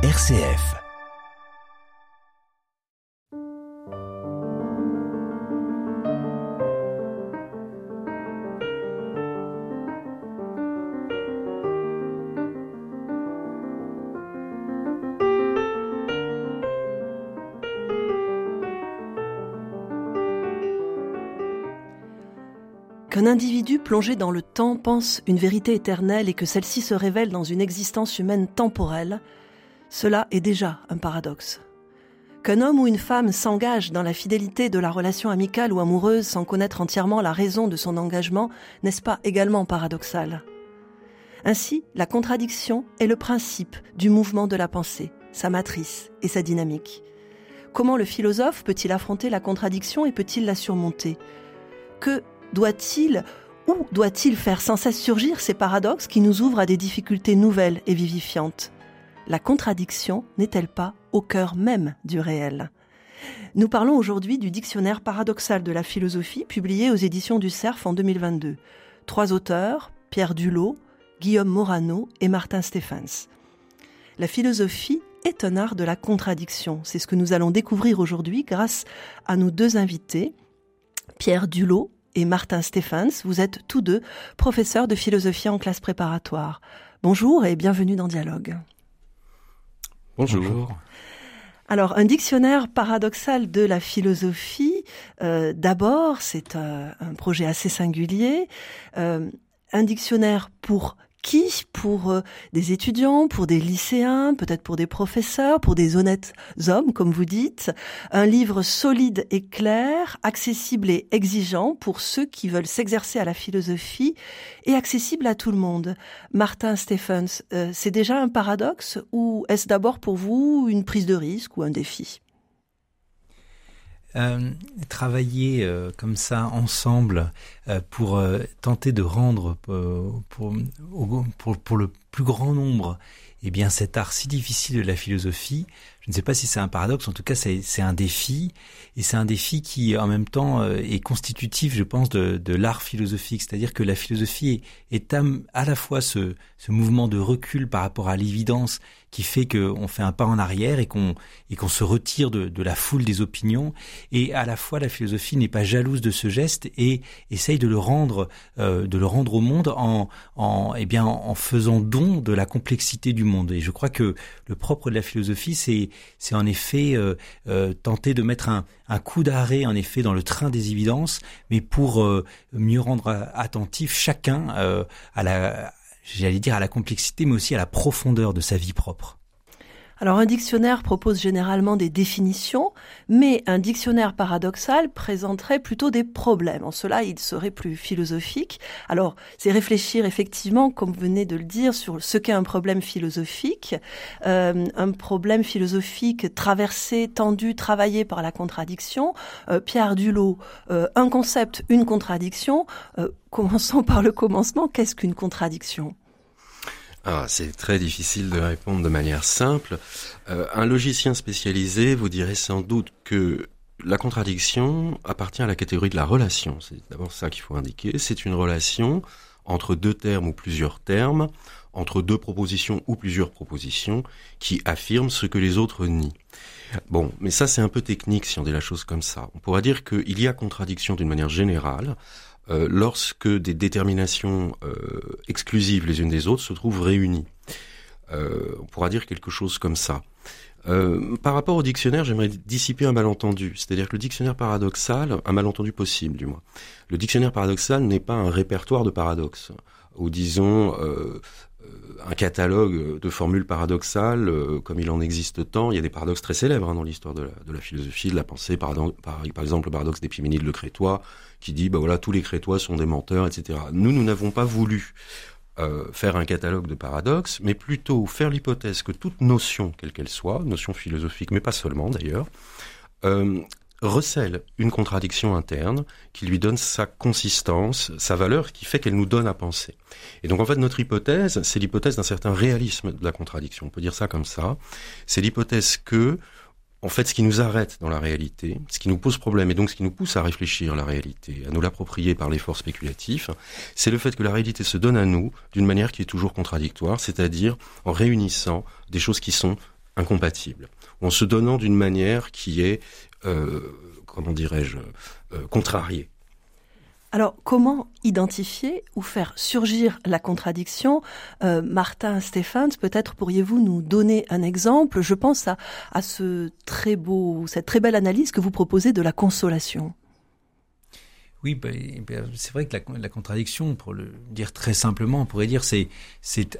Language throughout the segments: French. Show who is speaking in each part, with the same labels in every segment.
Speaker 1: RCF.
Speaker 2: Qu'un individu plongé dans le temps pense une vérité éternelle et que celle-ci se révèle dans une existence humaine temporelle, cela est déjà un paradoxe. Qu'un homme ou une femme s'engage dans la fidélité de la relation amicale ou amoureuse sans connaître entièrement la raison de son engagement, n'est-ce pas également paradoxal? Ainsi, la contradiction est le principe du mouvement de la pensée, sa matrice et sa dynamique. Comment le philosophe peut-il affronter la contradiction et peut-il la surmonter? Que doit-il ou doit-il faire sans cesse surgir ces paradoxes qui nous ouvrent à des difficultés nouvelles et vivifiantes? La contradiction n'est-elle pas au cœur même du réel? Nous parlons aujourd'hui du dictionnaire paradoxal de la philosophie publié aux éditions du CERF en 2022. Trois auteurs, Pierre Dulot, Guillaume Morano et Martin Stephens. La philosophie est un art de la contradiction. C'est ce que nous allons découvrir aujourd'hui grâce à nos deux invités, Pierre Dulot et Martin Stephens. Vous êtes tous deux professeurs de philosophie en classe préparatoire. Bonjour et bienvenue dans Dialogue.
Speaker 3: Bonjour.
Speaker 2: Alors, un dictionnaire paradoxal de la philosophie, euh, d'abord, c'est euh, un projet assez singulier. Euh, un dictionnaire pour qui Pour euh, des étudiants, pour des lycéens, peut-être pour des professeurs, pour des honnêtes hommes, comme vous dites. Un livre solide et clair, accessible et exigeant pour ceux qui veulent s'exercer à la philosophie et accessible à tout le monde. Martin Stephens, euh, c'est déjà un paradoxe ou est-ce d'abord pour vous une prise de risque ou un défi?
Speaker 3: Euh, travailler euh, comme ça ensemble euh, pour tenter de rendre pour, le plus grand nombre eh bien cet art si difficile de la philosophie, je ne sais pas si c'est un paradoxe, en tout cas c'est un défi, et c'est un défi qui en même temps est constitutif, je pense, de, l'art philosophique, c'est-à-dire que la philosophie est, à, la fois ce mouvement de recul par rapport à l'évidence qui fait qu'on fait un pas en arrière et qu'on et qu'on se retire de, de, la foule des opinions. Et à la fois, la philosophie n'est pas jalouse de ce geste et essaye de le rendre, euh, de le rendre au monde en, en, eh bien, en faisant don de la complexité du monde. Et je crois que le propre de la philosophie, c'est, c'est en effet euh, euh, tenter de mettre un, un coup d'arrêt, en effet, dans le train des évidences, mais pour euh, mieux rendre attentif chacun euh, à la j'allais dire à la complexité, mais aussi à la profondeur de sa vie propre.
Speaker 2: Alors un dictionnaire propose généralement des définitions, mais un dictionnaire paradoxal présenterait plutôt des problèmes. En cela, il serait plus philosophique. Alors, c'est réfléchir effectivement, comme vous venez de le dire, sur ce qu'est un problème philosophique, euh, un problème philosophique traversé, tendu, travaillé par la contradiction. Euh, Pierre Dulot, euh, un concept, une contradiction. Euh, commençons par le commencement. Qu'est-ce qu'une contradiction?
Speaker 4: Ah, c'est très difficile de répondre de manière simple. Euh, un logicien spécialisé vous dirait sans doute que la contradiction appartient à la catégorie de la relation. C'est d'abord ça qu'il faut indiquer. C'est une relation entre deux termes ou plusieurs termes, entre deux propositions ou plusieurs propositions, qui affirment ce que les autres nient. Bon, mais ça c'est un peu technique si on dit la chose comme ça. On pourra dire qu'il y a contradiction d'une manière générale euh, lorsque des déterminations euh, exclusives les unes des autres se trouvent réunies. Euh, on pourra dire quelque chose comme ça. Par rapport au dictionnaire, j'aimerais dissiper un malentendu. C'est-à-dire que le dictionnaire paradoxal, un malentendu possible du moins. Le dictionnaire paradoxal n'est pas un répertoire de paradoxes, ou disons un catalogue de formules paradoxales, comme il en existe tant. Il y a des paradoxes très célèbres hein, dans l'histoire de, la philosophie, de la pensée. Par, par, par exemple, le paradoxe d'Épiménide le Crétois, qui dit, bah voilà, tous les Crétois sont des menteurs, etc. Nous, nous n'avons pas voulu euh, faire un catalogue de paradoxes, mais plutôt faire l'hypothèse que toute notion, quelle qu'elle soit, notion philosophique, mais pas seulement d'ailleurs, euh, recèle une contradiction interne qui lui donne sa consistance, sa valeur, qui fait qu'elle nous donne à penser. Et donc en fait notre hypothèse, c'est l'hypothèse d'un certain réalisme de la contradiction. On peut dire ça comme ça. C'est l'hypothèse que en fait, ce qui nous arrête dans la réalité, ce qui nous pose problème et donc ce qui nous pousse à réfléchir la réalité, à nous l'approprier par l'effort spéculatif, c'est le fait que la réalité se donne à nous d'une manière qui est toujours contradictoire, c'est-à-dire en réunissant des choses qui sont incompatibles, en se donnant d'une manière qui est, euh, comment dirais-je, euh, contrariée.
Speaker 2: Alors, comment identifier ou faire surgir la contradiction? Euh, Martin Stephens, peut-être pourriez-vous nous donner un exemple? Je pense à, très cette très belle analyse que vous proposez de la consolation.
Speaker 3: Oui, bah, eh c'est vrai que la, contradiction, pour le dire très simplement, on pourrait dire c'est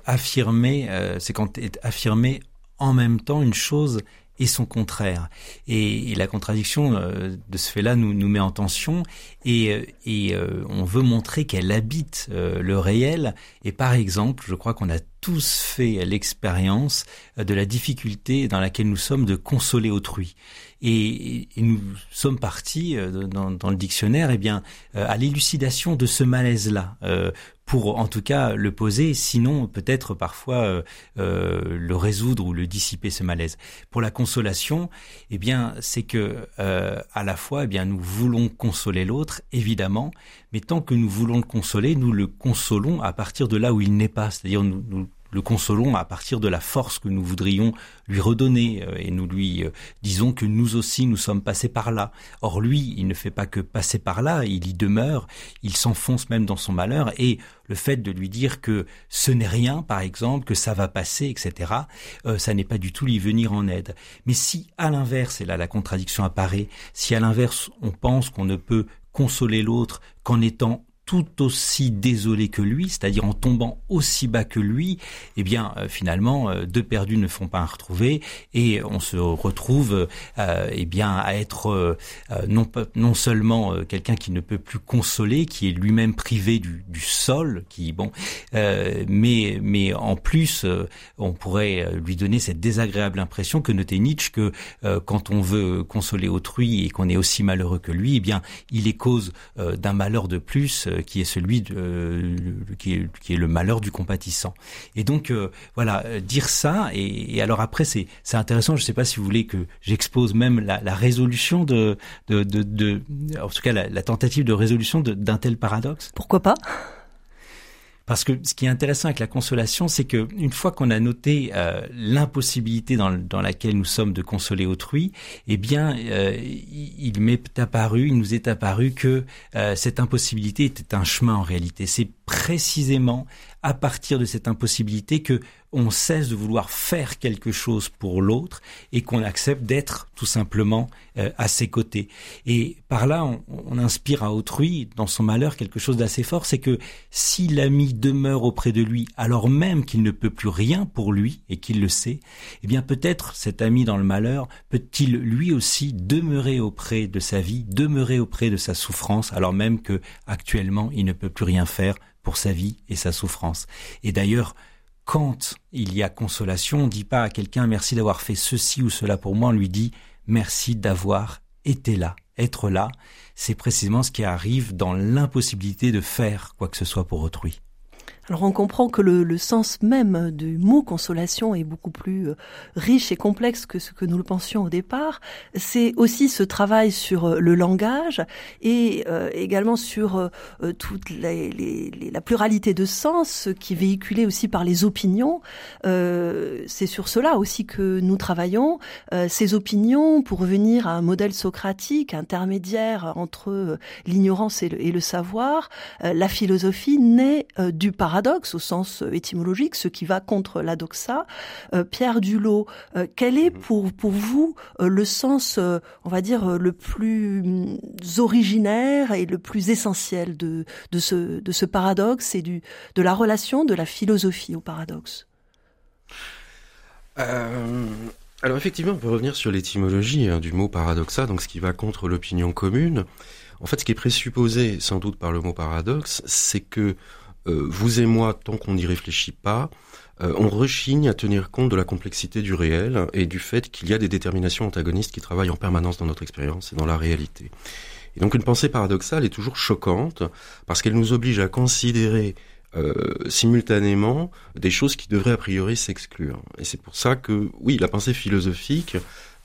Speaker 3: affirmer, euh, c'est quand est affirmé en même temps une chose et son contraire. Et, la contradiction euh, de ce fait-là nous, nous met en tension et, euh, et euh, on veut montrer qu'elle habite le réel. Et par exemple, je crois qu'on a tous fait l'expérience de la difficulté dans laquelle nous sommes de consoler autrui. Et, nous sommes partis dans, dans, le dictionnaire, eh bien, à l'élucidation de ce malaise-là pour en tout cas le poser, sinon peut-être parfois euh, euh, le résoudre ou le dissiper ce malaise. Pour la consolation, eh bien c'est que euh, à la fois, eh bien nous voulons consoler l'autre, évidemment, mais tant que nous voulons le consoler, nous le consolons à partir de là où il n'est pas, c'est-à-dire nous, nous le consolons à partir de la force que nous voudrions lui redonner euh, et nous lui euh, disons que nous aussi nous sommes passés par là. Or lui, il ne fait pas que passer par là, il y demeure, il s'enfonce même dans son malheur et le fait de lui dire que ce n'est rien, par exemple, que ça va passer, etc., euh, ça n'est pas du tout lui venir en aide. Mais si à l'inverse, et là la contradiction apparaît, si à l'inverse on pense qu'on ne peut consoler l'autre qu'en étant tout aussi désolé que lui, c'est-à-dire en tombant aussi bas que lui, eh bien euh, finalement euh, deux perdus ne font pas un retrouvé et on se retrouve euh, eh bien à être non non seulement quelqu'un qui ne peut plus consoler, qui est lui-même privé du, du, sol, qui bon, mais mais en plus on pourrait lui donner cette désagréable impression que notait Nietzsche que quand on veut consoler autrui et qu'on est aussi malheureux que lui, eh bien il est cause d'un malheur de plus qui est celui de, euh, qui, est, qui, est, le malheur du compatissant. Et donc euh, voilà, euh, dire ça et, alors après c'est c'est intéressant. Je ne sais pas si vous voulez que j'expose même la, la résolution de, de, de, de, en tout cas la, la tentative de résolution d'un tel paradoxe.
Speaker 2: Pourquoi pas?
Speaker 3: Parce que ce qui est intéressant avec la consolation, c'est que une fois qu'on a noté euh, l'impossibilité dans, laquelle nous sommes de consoler autrui, eh bien, euh, il m'est apparu, il nous est apparu que euh, cette impossibilité était un chemin en réalité. C'est précisément à partir de cette impossibilité que on cesse de vouloir faire quelque chose pour l'autre et qu'on accepte d'être tout simplement euh, à ses côtés. Et par là, on, on, inspire à autrui, dans son malheur, quelque chose d'assez fort, c'est que si l'ami demeure auprès de lui alors même qu'il ne peut plus rien pour lui et qu'il le sait, eh bien peut-être cet ami dans le malheur peut-il lui aussi demeurer auprès de sa vie, demeurer auprès de sa souffrance alors même que actuellement il ne peut plus rien faire pour sa vie et sa souffrance. Et d'ailleurs, quand il y a consolation, on ne dit pas à quelqu'un merci d'avoir fait ceci ou cela pour moi, on lui dit merci d'avoir été là. Être là, c'est précisément ce qui arrive dans l'impossibilité de faire quoi que ce soit pour autrui.
Speaker 2: Alors on comprend que le, le, sens même du mot consolation est beaucoup plus euh, riche et complexe que ce que nous le pensions au départ. C'est aussi ce travail sur euh, le langage et euh, également sur euh, toute les, les, la pluralité de sens qui est véhiculée aussi par les opinions. Euh, C'est sur cela aussi que nous travaillons. ces opinions, pour revenir à un modèle socratique intermédiaire entre l'ignorance et, et le, savoir, la philosophie naît du paradoxe paradoxe au sens euh, étymologique, ce qui va contre la doxa. Euh, Pierre Dulot, euh, quel est mhm. pour, pour vous le sens, on va dire, le plus mm, originaire et le plus essentiel de, de, ce, de ce paradoxe et du, de la relation de la philosophie au paradoxe?
Speaker 4: Alors effectivement, on peut revenir sur l'étymologie hein, du mot paradoxa, donc ce qui va contre l'opinion commune. En fait, ce qui est présupposé sans doute par le mot paradoxe, c'est que vous et moi, tant qu'on n'y réfléchit pas, euh, on rechigne à tenir compte de la complexité du réel et du fait qu'il y a des déterminations antagonistes qui travaillent en permanence dans notre expérience et dans la réalité. Et donc une pensée paradoxale est toujours choquante parce qu'elle nous oblige à considérer euh, simultanément des choses qui devraient a priori s'exclure. Et c'est pour ça que, oui, la pensée philosophique,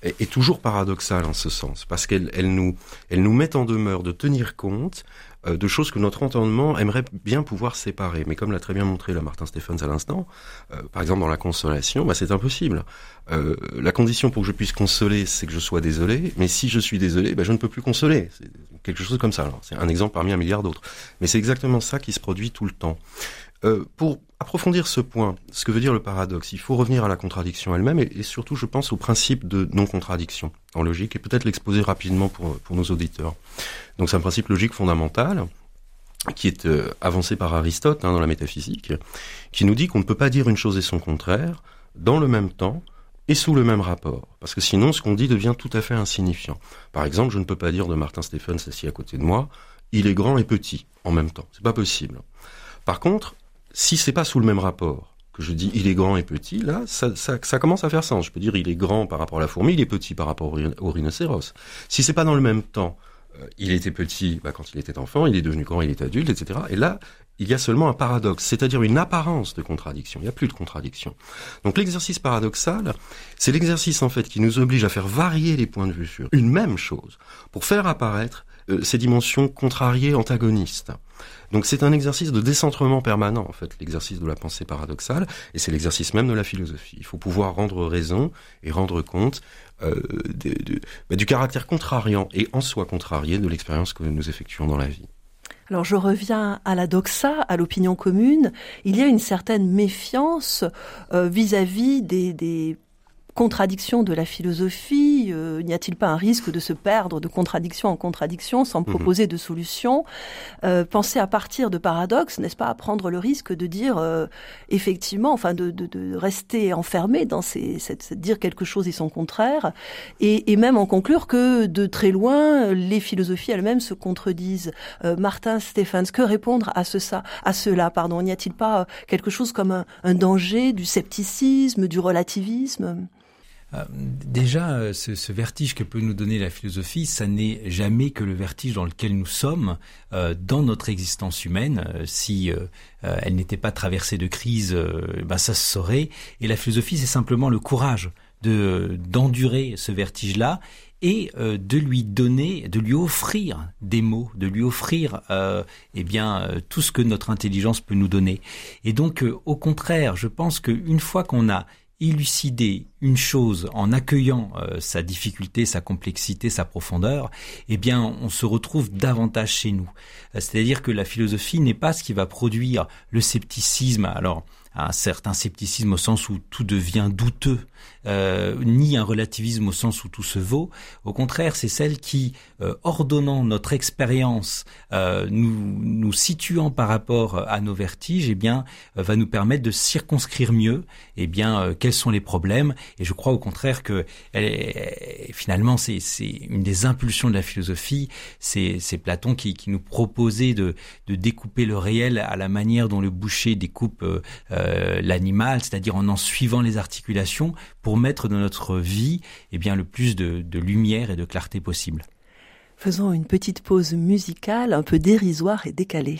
Speaker 4: est, toujours paradoxale en ce sens, parce qu'elle elle nous, elle nous met en demeure de tenir compte euh, de choses que notre entendement aimerait bien pouvoir séparer. Mais comme l'a très bien montré la Martin Stephens à l'instant, euh, par exemple dans la consolation, bah, c'est impossible. Euh, la condition pour que je puisse consoler, c'est que je sois désolé. Mais si je suis désolé, bah, je ne peux plus consoler. Quelque chose comme ça. C'est un exemple parmi un milliard d'autres. Mais c'est exactement ça qui se produit tout le temps. Euh, pour approfondir ce point, ce que veut dire le paradoxe, il faut revenir à la contradiction elle-même et, et, surtout, je pense, au principe de non-contradiction en logique et peut-être l'exposer rapidement pour, pour nos auditeurs. Donc c'est un principe logique fondamental qui est euh, avancé par Aristote hein, dans la métaphysique, qui nous dit qu'on ne peut pas dire une chose et son contraire dans le même temps et sous le même rapport. Parce que sinon, ce qu'on dit devient tout à fait insignifiant. Par exemple, je ne peux pas dire de Martin Stephens assis à côté de moi, il est grand et petit en même temps. C'est pas possible. Par contre, si c'est pas sous le même rapport, que je dis il est grand et petit, là, ça, commence à faire sens. Je peux dire il est grand par rapport à la fourmi, il est petit par rapport au, rhinocéros. Si c'est pas dans le même temps, il était petit bah, quand il était enfant, il est devenu grand, il est adulte, etc. Et là, il y a seulement un paradoxe, c'est-à-dire une apparence de contradiction. Il n'y a plus de contradiction. Donc l'exercice paradoxal, c'est l'exercice en fait qui nous oblige à faire varier les points de vue sur une même chose pour faire apparaître euh, ces dimensions contrariées, antagonistes. Donc c'est un exercice de décentrement permanent, en fait, l'exercice de la pensée paradoxale, et c'est l'exercice même de la philosophie. Il faut pouvoir rendre raison et rendre compte euh, de, de, bah, du caractère contrariant et en soi contrarié de l'expérience que nous effectuons dans la vie.
Speaker 2: Alors je reviens à la doxa, à l'opinion commune. Il y a une certaine méfiance euh, vis-à-vis -vis des, des contradiction de la philosophie euh, N'y a-t-il pas un risque de se perdre de contradiction en contradiction sans mhm. proposer de solution euh, Penser à partir de paradoxes, n'est-ce pas, à prendre le risque de dire euh, effectivement, enfin de, de, de, rester enfermé dans ces, cette, dire quelque chose et son contraire, et, et, même en conclure que de très loin, les philosophies elles-mêmes se contredisent. Euh, Martin Stephens, que répondre à ce ça, à cela Pardon, n'y a-t-il pas quelque chose comme un, un danger du scepticisme, du relativisme?
Speaker 3: Déjà, euh, ce, ce, vertige que peut nous donner la philosophie, ça n'est jamais que le vertige dans lequel nous sommes euh, dans notre existence humaine. Euh, si euh, elle n'était pas traversée de crise, ben ça se saurait. Et la philosophie, c'est simplement le courage de d'endurer ce vertige-là et euh, de lui donner, de lui offrir des mots, de lui offrir euh, eh bien tout ce que notre intelligence peut nous donner. Et donc, au contraire, je pense qu'une fois qu'on a élucider une chose en accueillant euh, sa difficulté, sa complexité, sa profondeur, eh bien, on se retrouve davantage chez nous. Euh, c'est-à-dire que la philosophie n'est pas ce qui va produire le scepticisme. Alors, un certain scepticisme au sens où tout devient douteux, euh, ni un relativisme au sens où tout se vaut. Au contraire, c'est celle qui, euh, ordonnant notre expérience, euh, nous, nous situant par rapport à nos vertiges, eh bien, euh, va nous permettre de circonscrire mieux, eh bien, euh, quels sont les problèmes. Et je crois au contraire que elle finalement, c'est une des impulsions de la philosophie. C'est Platon qui, nous proposait de, de découper le réel à la manière dont le boucher découpe euh, euh, l'animal, c'est-à-dire en en suivant les articulations pour mettre dans notre vie eh bien, le plus de, de lumière et de clarté possible.
Speaker 2: Faisons une petite pause musicale un peu dérisoire et décalée.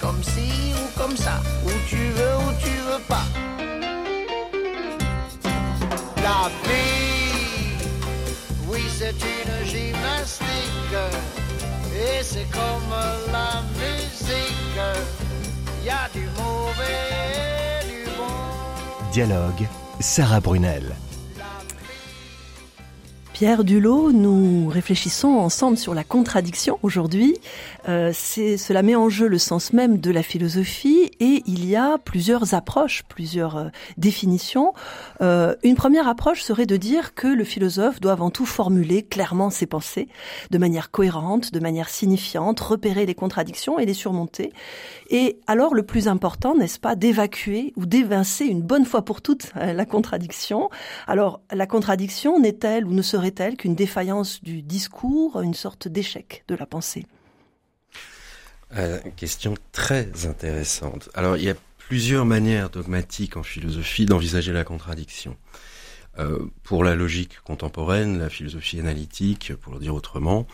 Speaker 1: Comme si ou comme ça, où tu veux ou tu veux pas. La vie, oui, c'est une gymnastique. Et c'est comme la musique, il y a du mauvais et du bon.
Speaker 5: Dialogue, Sarah Brunel.
Speaker 2: Pierre Dulot, nous réfléchissons ensemble sur la contradiction aujourd'hui. Euh, cela met en jeu le sens même de la philosophie et il y a plusieurs approches, plusieurs euh, définitions. Euh, une première approche serait de dire que le philosophe doit avant tout formuler clairement ses pensées, de manière cohérente, de manière signifiante, repérer les contradictions et les surmonter. Et alors le plus important, n'est-ce pas, d'évacuer ou d'évincer une bonne fois pour toutes euh, la contradiction. Alors la contradiction n'est-elle ou ne serait serait-elle qu'une défaillance du discours, une sorte d'échec de la pensée?
Speaker 4: Euh, Question très intéressante. Alors il y a plusieurs manières dogmatiques en philosophie d'envisager la contradiction. Euh, pour la logique contemporaine, la philosophie analytique, pour le dire autrement,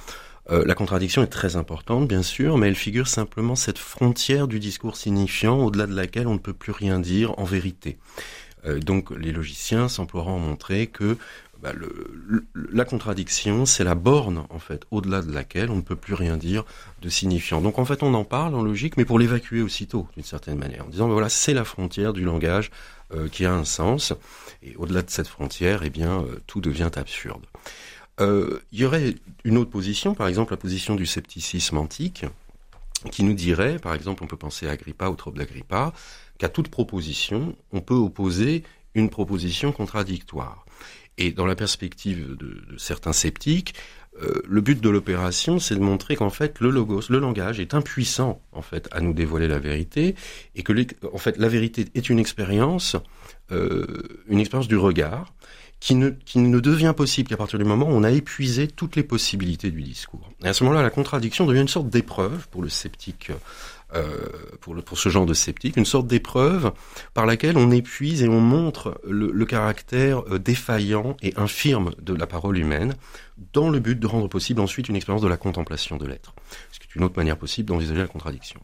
Speaker 4: euh, la contradiction est très importante, bien sûr, mais elle figure simplement cette frontière du discours signifiant au-delà de laquelle on ne peut plus rien dire en vérité. Euh, donc les logiciens s'emploieront à montrer que bah, la contradiction, c'est la borne, en fait, au-delà de laquelle on ne peut plus rien dire de signifiant. Donc, en fait, on en parle en logique, mais pour l'évacuer aussitôt, d'une certaine manière, en disant, voilà, c'est la frontière du langage euh, qui a un sens, et au-delà de cette frontière, eh bien, euh, tout devient absurde. Euh, il y aurait une autre position, par exemple, la position du scepticisme antique, qui nous dirait, par exemple, on peut penser à Agrippa, au trouble d'Agrippa, qu'à toute proposition, on peut opposer une proposition contradictoire. Et dans la perspective de, certains sceptiques, euh, le but de l'opération, c'est de montrer qu'en fait le logos, le langage, est impuissant en fait à nous dévoiler la vérité, et que en fait la vérité est une expérience, euh, une expérience du regard, qui ne, qui ne devient possible qu'à partir du moment où on a épuisé toutes les possibilités du discours. Et à ce moment-là, la contradiction devient une sorte d'épreuve pour le sceptique pour, le, pour ce genre de sceptique, une sorte d'épreuve par laquelle on épuise et on montre le, le caractère euh, défaillant et infirme de la parole humaine, dans le but de rendre possible ensuite une expérience de la contemplation de l'être, ce qui est une autre manière possible d'envisager la contradiction.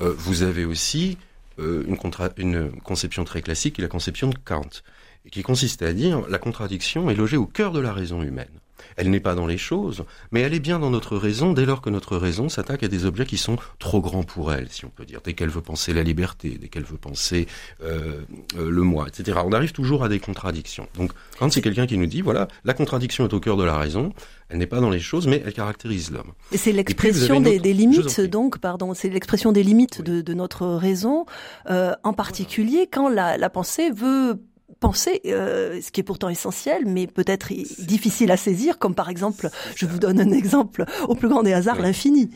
Speaker 4: Euh, vous avez aussi euh, une, une conception très classique, qui est la conception de Kant, qui consiste à dire la contradiction est logée au cœur de la raison humaine. Elle n'est pas dans les choses, mais elle est bien dans notre raison dès lors que notre raison s'attaque à des objets qui sont trop grands pour elle, si on peut dire. Dès qu'elle veut penser la liberté, dès qu'elle veut penser euh, euh, le moi, etc. On arrive toujours à des contradictions. Donc, quand c'est quelqu'un qui nous dit, voilà, la contradiction est au cœur de la raison, elle n'est pas dans les choses, mais elle caractérise l'homme.
Speaker 2: Et c'est l'expression des, limites, donc, pardon, c'est l'expression des limites de, notre raison, euh, en particulier quand la, la pensée veut penser, euh, ce qui est pourtant essentiel, mais peut-être difficile à saisir, comme par exemple, je vous donne un exemple au plus grand des hasards, l'infini.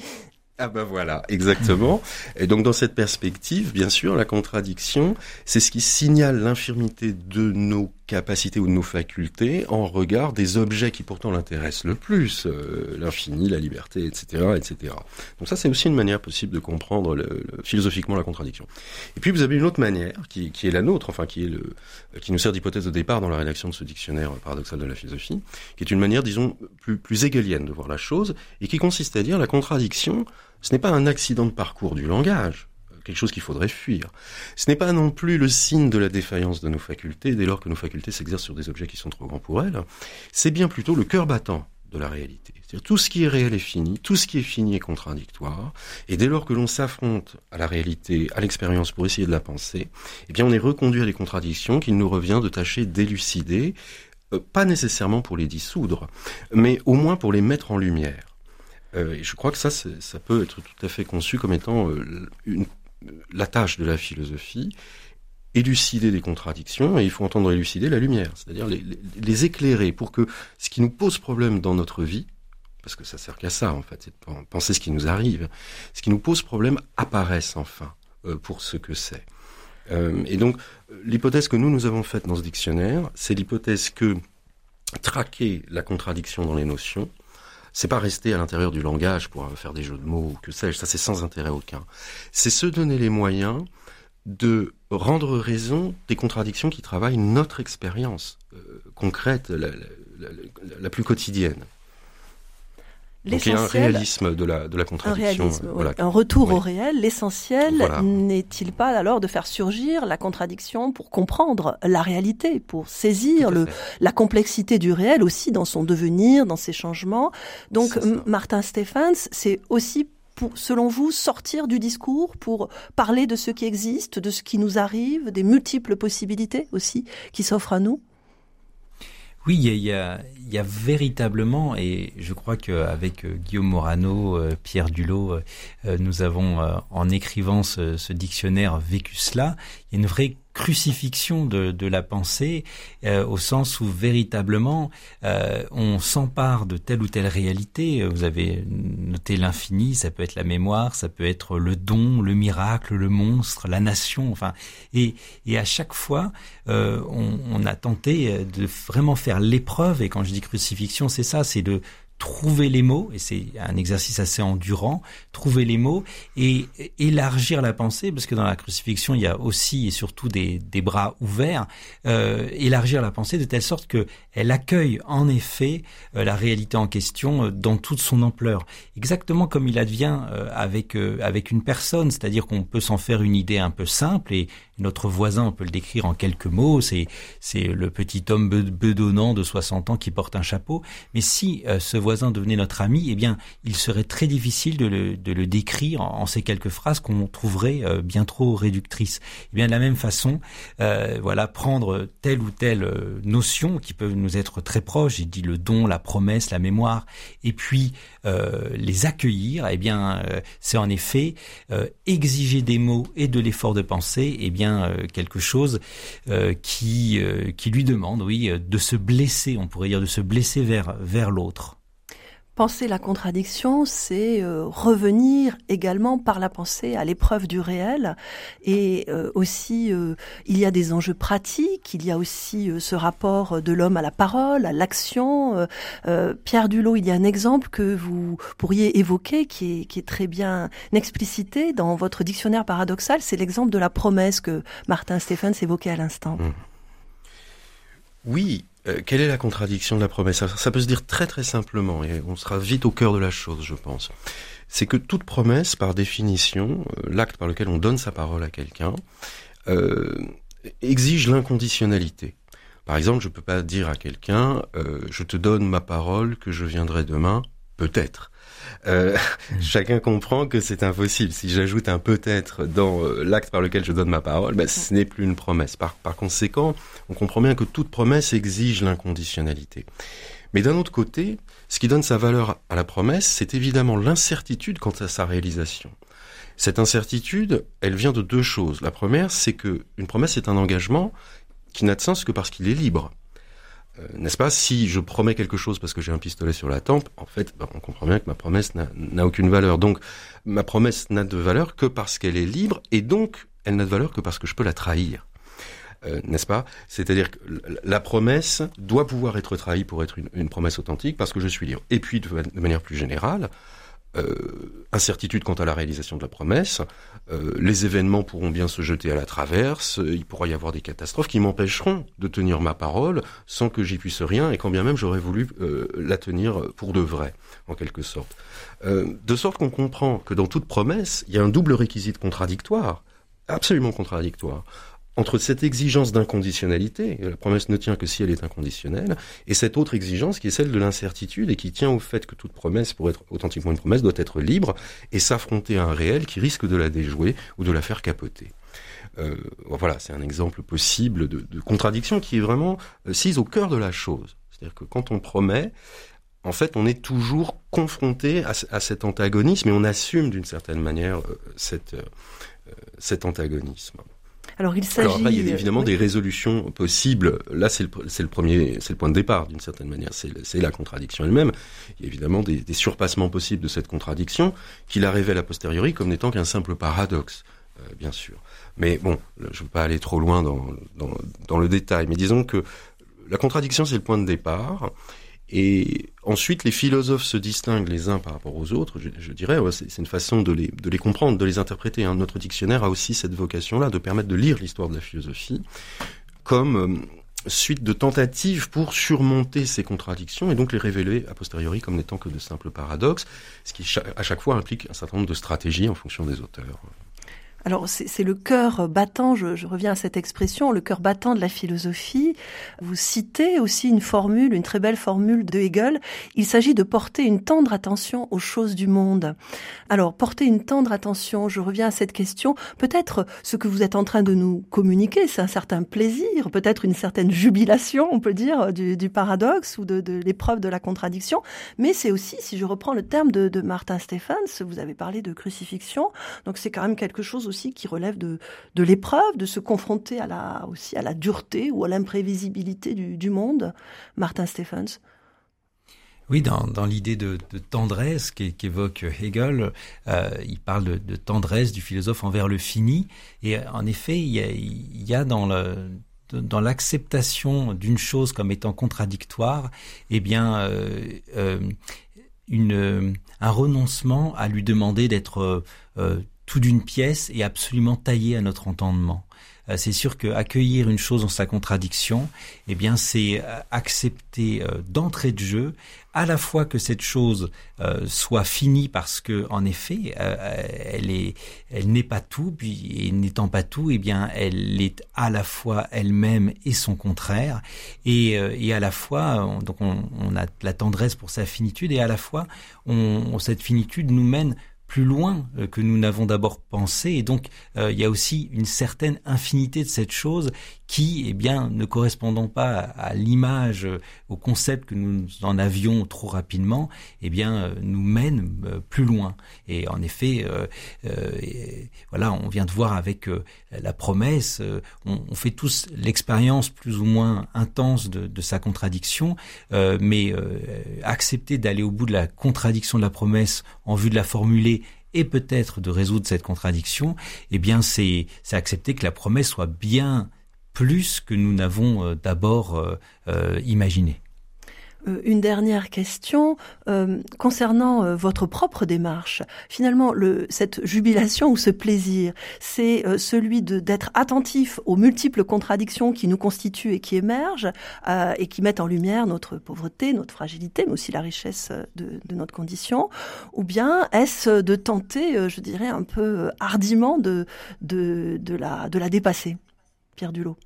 Speaker 4: Ah ben voilà, exactement. Et donc dans cette perspective, bien sûr, la contradiction, c'est ce qui signale l'infirmité de nos capacités ou de nos facultés en regard des objets qui pourtant l'intéressent le plus, euh, l'infini, la liberté, etc., etc. Donc ça, c'est aussi une manière possible de comprendre le, philosophiquement la contradiction. Et puis vous avez une autre manière qui, qui est la nôtre, enfin qui est le, qui nous sert d'hypothèse de départ dans la rédaction de ce dictionnaire paradoxal de la philosophie, qui est une manière, disons, plus, plus de voir la chose et qui consiste à dire la contradiction ce n'est pas un accident de parcours du langage, quelque chose qu'il faudrait fuir. Ce n'est pas non plus le signe de la défaillance de nos facultés dès lors que nos facultés s'exercent sur des objets qui sont trop grands pour elles. C'est bien plutôt le cœur battant de la réalité. C'est-à-dire tout ce qui est réel est fini, tout ce qui est fini est contradictoire, et dès lors que l'on s'affronte à la réalité, à l'expérience pour essayer de la penser, eh bien on est reconduit à des contradictions qu'il nous revient de tâcher d'élucider, euh, pas nécessairement pour les dissoudre, mais au moins pour les mettre en lumière. Euh, et je crois que ça, ça peut être tout à fait conçu comme étant euh, la tâche de la philosophie, élucider des contradictions, et il faut entendre élucider la lumière, c'est-à-dire les, éclairer pour que ce qui nous pose problème dans notre vie, parce que ça sert qu'à ça en fait, c'est de penser ce qui nous arrive, ce qui nous pose problème apparaisse enfin euh, pour ce que c'est. Euh, et donc l'hypothèse que nous nous avons faite dans ce dictionnaire, c'est l'hypothèse que traquer la contradiction dans les notions, c'est pas rester à l'intérieur du langage pour faire des jeux de mots ou que sais-je, ça c'est sans intérêt aucun. C'est se donner les moyens de rendre raison des contradictions qui travaillent notre expérience euh, concrète, la, plus quotidienne. Donc il y a un réalisme de la, de la contradiction.
Speaker 2: Un, un retour au réel. L'essentiel n'est-il pas alors de faire surgir la contradiction pour comprendre la réalité, pour saisir le, la complexité du réel aussi dans son devenir, dans ses changements? Donc Martin Stephens, c'est aussi pour, selon vous, sortir du discours pour parler de ce qui existe, de ce qui nous arrive, des multiples possibilités aussi qui s'offrent à nous?
Speaker 3: Oui, il y a, véritablement, et je crois qu'avec Guillaume Morano, Pierre Dulot, nous avons, en écrivant ce dictionnaire, vécu cela. Il y a une vraie crucifixion de, de la pensée, euh, au sens où véritablement euh, on s'empare de telle ou telle réalité. Vous avez noté l'infini, ça peut être la mémoire, ça peut être le don, le miracle, le monstre, la nation, enfin, et, et à chaque fois euh, on, on a tenté de vraiment faire l'épreuve. Et quand je dis crucifixion, c'est ça, c'est de trouver les mots, et c'est un exercice assez endurant, trouver les mots et élargir la pensée, parce que dans la crucifixion, il y a aussi et surtout des, des bras ouverts, euh, élargir la pensée de telle sorte que elle accueille en effet euh, la réalité en question euh, dans toute son ampleur, exactement comme il advient euh, avec avec une personne, c'est-à-dire qu'on peut s'en faire une idée un peu simple et notre voisin, on peut le décrire en quelques mots, c'est c'est le petit homme bedonnant de 60 ans qui porte un chapeau, mais si ce voisin devenait notre ami, eh bien, il serait très difficile de le, décrire en, ces quelques phrases qu'on trouverait euh, bien trop réductrices. Eh bien, de la même façon, euh, voilà, prendre telle ou telle euh, notion qui peut nous être très proche, j'ai dit le don, la promesse, la mémoire, et puis les accueillir, eh bien, c'est en effet exiger des mots et de l'effort de pensée, eh bien, quelque chose qui, qui lui demande, oui, de se blesser, on pourrait dire de se blesser vers, vers l'autre.
Speaker 2: Penser la contradiction, c'est euh, revenir également par la pensée à l'épreuve du réel. Et euh, aussi, euh, il y a des enjeux pratiques, il y a aussi ce rapport de l'homme à la parole, à l'action. Pierre Dulot, il y a un exemple que vous pourriez évoquer qui est, très bien explicité dans votre dictionnaire paradoxal, c'est l'exemple de la promesse que Martin Stéphane évoquait à l'instant. Mmh.
Speaker 4: Oui, euh, quelle est la contradiction de la promesse? Ça, peut se dire très très simplement, et on sera vite au cœur de la chose, je pense. C'est que toute promesse, par définition, euh, l'acte par lequel on donne sa parole à quelqu'un, euh, exige l'inconditionnalité. Par exemple, je ne peux pas dire à quelqu'un, je te donne ma parole que je viendrai demain, peut-être. Euh, chacun comprend que c'est impossible. Si j'ajoute un peut-être dans euh, l'acte par lequel je donne ma parole, ben, ce n'est plus une promesse. Par, par conséquent, on comprend bien que toute promesse exige l'inconditionnalité. Mais d'un autre côté, ce qui donne sa valeur à la promesse, c'est évidemment l'incertitude quant à sa réalisation. Cette incertitude, elle vient de deux choses. La première, c'est que une promesse est un engagement qui n'a de sens que parce qu'il est libre. Euh, n'est-ce pas Si je promets quelque chose parce que j'ai un pistolet sur la tempe, en fait, ben, on comprend bien que ma promesse n'a aucune valeur. Donc, ma promesse n'a de valeur que parce qu'elle est libre, et donc, elle n'a de valeur que parce que je peux la trahir. Euh, n'est-ce pas? C'est-à-dire que la promesse doit pouvoir être trahie pour être une, promesse authentique parce que je suis libre. Et puis, de manière plus générale, euh, incertitude quant à la réalisation de la promesse. Euh, les événements pourront bien se jeter à la traverse. il pourra y avoir des catastrophes qui m'empêcheront de tenir ma parole sans que j'y puisse rien et quand bien même j'aurais voulu euh, la tenir pour de vrai, en quelque sorte. de sorte qu'on comprend que dans toute promesse, il y a un double réquisite contradictoire, absolument contradictoire entre cette exigence d'inconditionnalité, la promesse ne tient que si elle est inconditionnelle, et cette autre exigence qui est celle de l'incertitude et qui tient au fait que toute promesse, pour être authentiquement une promesse, doit être libre et s'affronter à un réel qui risque de la déjouer ou de la faire capoter. Euh, voilà, c'est un exemple possible de, contradiction qui est vraiment euh, sise au cœur de la chose. C'est-à-dire que quand on promet, en fait, on est toujours confronté à, cet antagonisme et on assume d'une certaine manière euh, cette, cet antagonisme.
Speaker 2: Alors il s'agit.
Speaker 4: il y a évidemment des résolutions possibles. Là, c'est le, le, premier, c'est le point de départ d'une certaine manière. C'est la contradiction elle-même. Il y a évidemment des, des, surpassements possibles de cette contradiction qui la révèle a posteriori comme n'étant qu'un simple paradoxe, euh, bien sûr. Mais bon, je ne veux pas aller trop loin dans, dans, dans le détail. Mais disons que la contradiction, c'est le point de départ. Et ensuite, les philosophes se distinguent les uns par rapport aux autres, je, dirais, c'est une façon de les, comprendre, de les interpréter. Hein. Notre dictionnaire a aussi cette vocation-là, de permettre de lire l'histoire de la philosophie comme euh, suite de tentatives pour surmonter ces contradictions et donc les révéler a posteriori comme n'étant que de simples paradoxes, ce qui à chaque fois implique un certain nombre de stratégies en fonction des auteurs.
Speaker 2: Alors c'est le cœur battant, je, reviens à cette expression, le cœur battant de la philosophie. Vous citez aussi une formule, une très belle formule de Hegel. Il s'agit de porter une tendre attention aux choses du monde. Alors porter une tendre attention, je reviens à cette question. Peut-être ce que vous êtes en train de nous communiquer, c'est un certain plaisir, peut-être une certaine jubilation, on peut dire, du, paradoxe ou de, de l'épreuve de la contradiction. Mais c'est aussi, si je reprends le terme de, de Martin Stephens, vous avez parlé de crucifixion, donc c'est quand même quelque chose aussi qui relève de, de l'épreuve, de se confronter à la, aussi à la dureté ou à l'imprévisibilité du, du, monde. Martin Stephens.
Speaker 3: Oui, dans, dans l'idée de, tendresse qu'évoque Hegel, euh, il parle de, tendresse du philosophe envers le fini. Et en effet, il y a, dans le dans l'acceptation d'une chose comme étant contradictoire, eh bien, euh, euh, une, un renoncement à lui demander d'être euh, tout d'une pièce et absolument taillé à notre entendement. Euh, c'est sûr que accueillir une chose dans sa contradiction, eh bien, c'est euh, accepter euh, d'entrée de jeu à la fois que cette chose soit finie parce que, en effet, elle est, elle n'est pas tout, puis n'étant pas tout, eh bien, elle est à la fois elle-même et son contraire, et, et à la fois, donc, on, on, a la tendresse pour sa finitude, et à la fois, on, cette finitude nous mène plus loin euh, que nous n'avons d'abord pensé. Et donc euh, il y a aussi une certaine infinité de cette chose qui, eh bien, ne correspondant pas à, l'image, euh, au concept que nous en avions trop rapidement, eh bien, nous mène plus loin. Et en effet, voilà, on vient de voir avec la promesse, on, fait tous l'expérience plus ou moins intense de, de sa contradiction, mais accepter d'aller au bout de la contradiction de la promesse en vue de la formuler et peut-être de résoudre cette contradiction, eh bien c'est accepter que la promesse soit bien plus que nous n'avons euh, d'abord euh, euh, imaginé.
Speaker 2: Une dernière question concernant votre propre démarche. Finalement, le, cette jubilation ou ce plaisir, c'est celui d'être attentif aux multiples contradictions qui nous constituent et qui émergent et qui mettent en lumière notre pauvreté, notre fragilité, mais aussi la richesse de, notre condition. Ou bien est-ce de tenter, je dirais, un peu hardiment de, la, de la dépasser? Pierre Dulot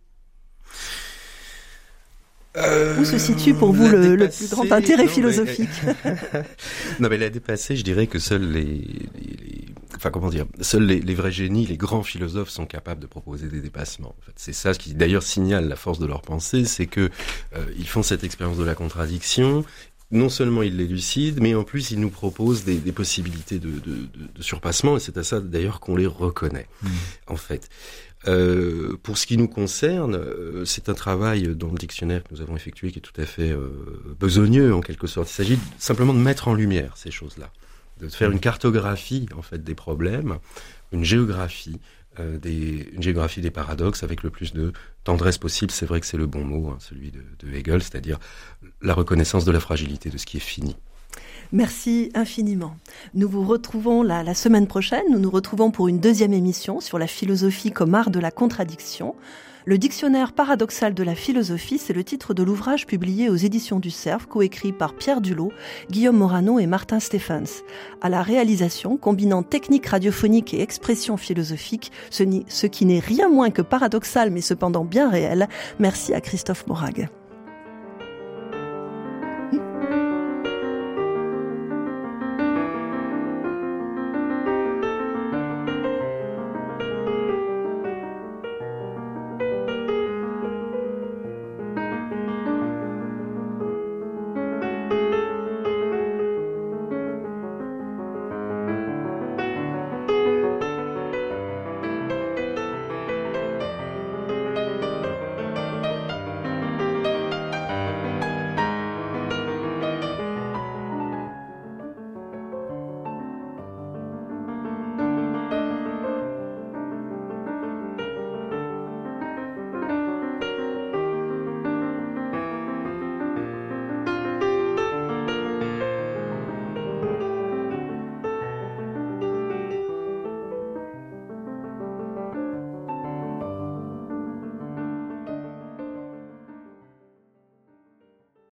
Speaker 2: euh, Où se situe pour vous le, le, plus grand intérêt non, philosophique
Speaker 4: mais... Non, mais la dépasser, je dirais que seuls les, les, les enfin comment dire, seuls les, les, vrais génies, les grands philosophes sont capables de proposer des dépassements. En fait, c'est ça qui d'ailleurs signale la force de leur pensée, c'est que euh, ils font cette expérience de la contradiction. Non seulement ils l'élucident, mais en plus ils nous proposent des, des possibilités de, de, de, de, surpassement, et c'est à ça d'ailleurs qu'on les reconnaît. Mmh. En fait, euh, pour ce qui nous concerne, euh, c'est un travail dans le dictionnaire que nous avons effectué qui est tout à fait euh, besogneux en quelque sorte. Il s'agit simplement de mettre en lumière ces choses-là, de faire une cartographie en fait des problèmes, une géographie, des, paradoxes avec le plus de tendresse possible. C'est vrai que c'est le bon mot, hein, celui de Hegel, c'est-à-dire la reconnaissance de la fragilité de ce qui est fini.
Speaker 2: Merci infiniment. Nous vous retrouvons la, semaine prochaine. Nous nous retrouvons pour une deuxième émission sur la philosophie comme art de la contradiction. Le dictionnaire paradoxal de la philosophie, c'est le titre de l'ouvrage publié aux éditions du Cerf, coécrit par Pierre Dulot, Guillaume Morano et Martin Stephens. À la réalisation, combinant technique radiophonique et expression philosophique, ce, ce qui n'est rien moins que paradoxal mais cependant bien réel, merci à Christophe Morag.